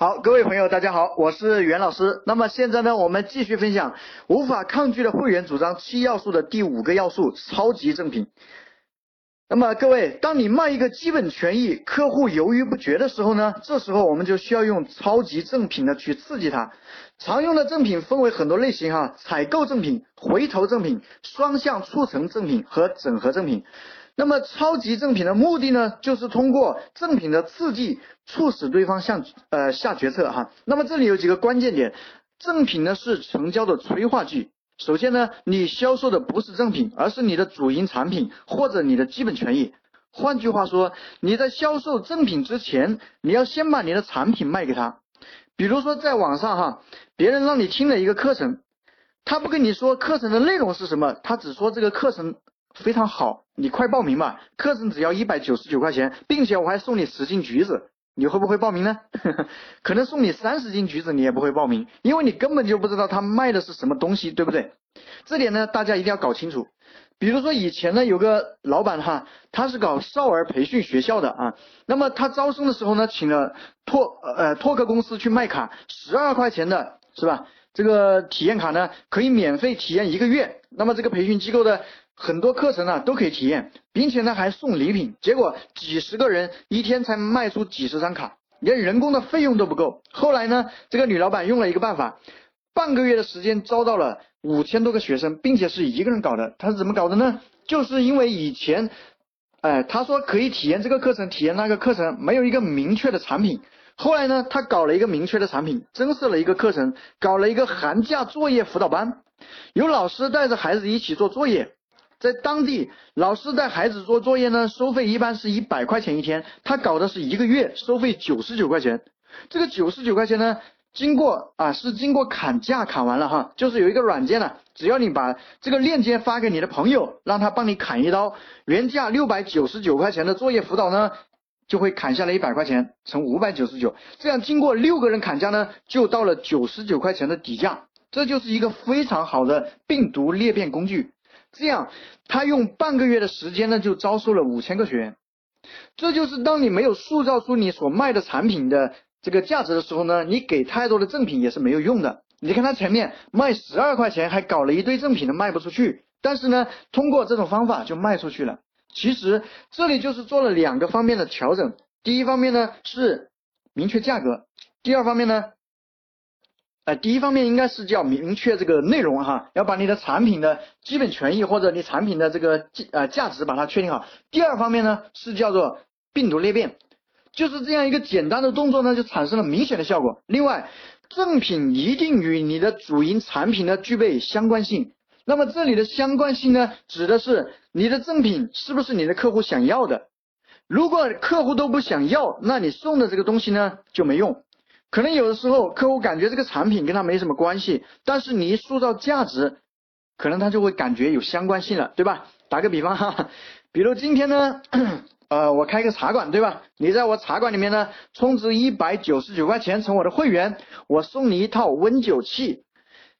好，各位朋友，大家好，我是袁老师。那么现在呢，我们继续分享无法抗拒的会员主张七要素的第五个要素——超级赠品。那么各位，当你卖一个基本权益，客户犹豫不决的时候呢，这时候我们就需要用超级赠品呢去刺激他。常用的赠品分为很多类型哈，采购赠品、回头赠品、双向促成赠品和整合赠品。那么超级赠品的目的呢，就是通过赠品的刺激，促使对方向呃下决策哈。那么这里有几个关键点，赠品呢是成交的催化剂。首先呢，你销售的不是赠品，而是你的主营产品或者你的基本权益。换句话说，你在销售赠品之前，你要先把你的产品卖给他。比如说在网上哈，别人让你听了一个课程，他不跟你说课程的内容是什么，他只说这个课程。非常好，你快报名吧！课程只要一百九十九块钱，并且我还送你十斤橘子，你会不会报名呢？可能送你三十斤橘子，你也不会报名，因为你根本就不知道他卖的是什么东西，对不对？这点呢，大家一定要搞清楚。比如说以前呢，有个老板哈，他是搞少儿培训学校的啊，那么他招生的时候呢，请了拓呃拓客公司去卖卡，十二块钱的是吧？这个体验卡呢，可以免费体验一个月，那么这个培训机构的。很多课程呢都可以体验，并且呢还送礼品，结果几十个人一天才卖出几十张卡，连人工的费用都不够。后来呢，这个女老板用了一个办法，半个月的时间招到了五千多个学生，并且是一个人搞的。她是怎么搞的呢？就是因为以前，哎，她说可以体验这个课程，体验那个课程，没有一个明确的产品。后来呢，她搞了一个明确的产品，增设了一个课程，搞了一个寒假作业辅导班，有老师带着孩子一起做作业。在当地，老师带孩子做作业呢，收费一般是一百块钱一天。他搞的是一个月，收费九十九块钱。这个九十九块钱呢，经过啊是经过砍价砍完了哈，就是有一个软件呢，只要你把这个链接发给你的朋友，让他帮你砍一刀，原价六百九十九块钱的作业辅导呢，就会砍下来一百块钱，乘五百九十九，这样经过六个人砍价呢，就到了九十九块钱的底价。这就是一个非常好的病毒裂变工具。这样，他用半个月的时间呢，就招收了五千个学员。这就是当你没有塑造出你所卖的产品的这个价值的时候呢，你给太多的赠品也是没有用的。你看他前面卖十二块钱，还搞了一堆赠品都卖不出去，但是呢，通过这种方法就卖出去了。其实这里就是做了两个方面的调整。第一方面呢是明确价格，第二方面呢。呃，第一方面应该是叫明确这个内容哈，要把你的产品的基本权益或者你产品的这个呃价值把它确定好。第二方面呢是叫做病毒裂变，就是这样一个简单的动作呢就产生了明显的效果。另外，赠品一定与你的主营产品呢具备相关性。那么这里的相关性呢，指的是你的赠品是不是你的客户想要的？如果客户都不想要，那你送的这个东西呢就没用。可能有的时候客户感觉这个产品跟他没什么关系，但是你一塑造价值，可能他就会感觉有相关性了，对吧？打个比方哈，比如今天呢，呃，我开个茶馆，对吧？你在我茶馆里面呢，充值一百九十九块钱成我的会员，我送你一套温酒器。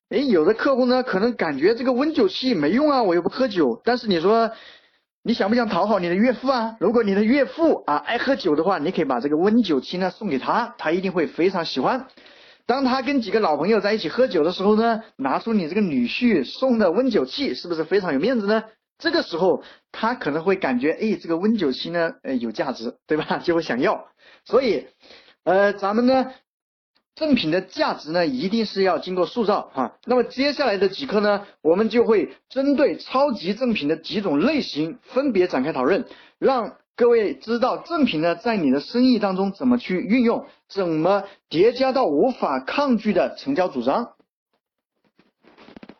哎，有的客户呢，可能感觉这个温酒器没用啊，我又不喝酒，但是你说。你想不想讨好你的岳父啊？如果你的岳父啊爱喝酒的话，你可以把这个温酒器呢送给他，他一定会非常喜欢。当他跟几个老朋友在一起喝酒的时候呢，拿出你这个女婿送的温酒器，是不是非常有面子呢？这个时候他可能会感觉，哎，这个温酒器呢，呃，有价值，对吧？就会想要。所以，呃，咱们呢。赠品的价值呢，一定是要经过塑造哈。那么接下来的几课呢，我们就会针对超级赠品的几种类型分别展开讨论，让各位知道赠品呢在你的生意当中怎么去运用，怎么叠加到无法抗拒的成交主张。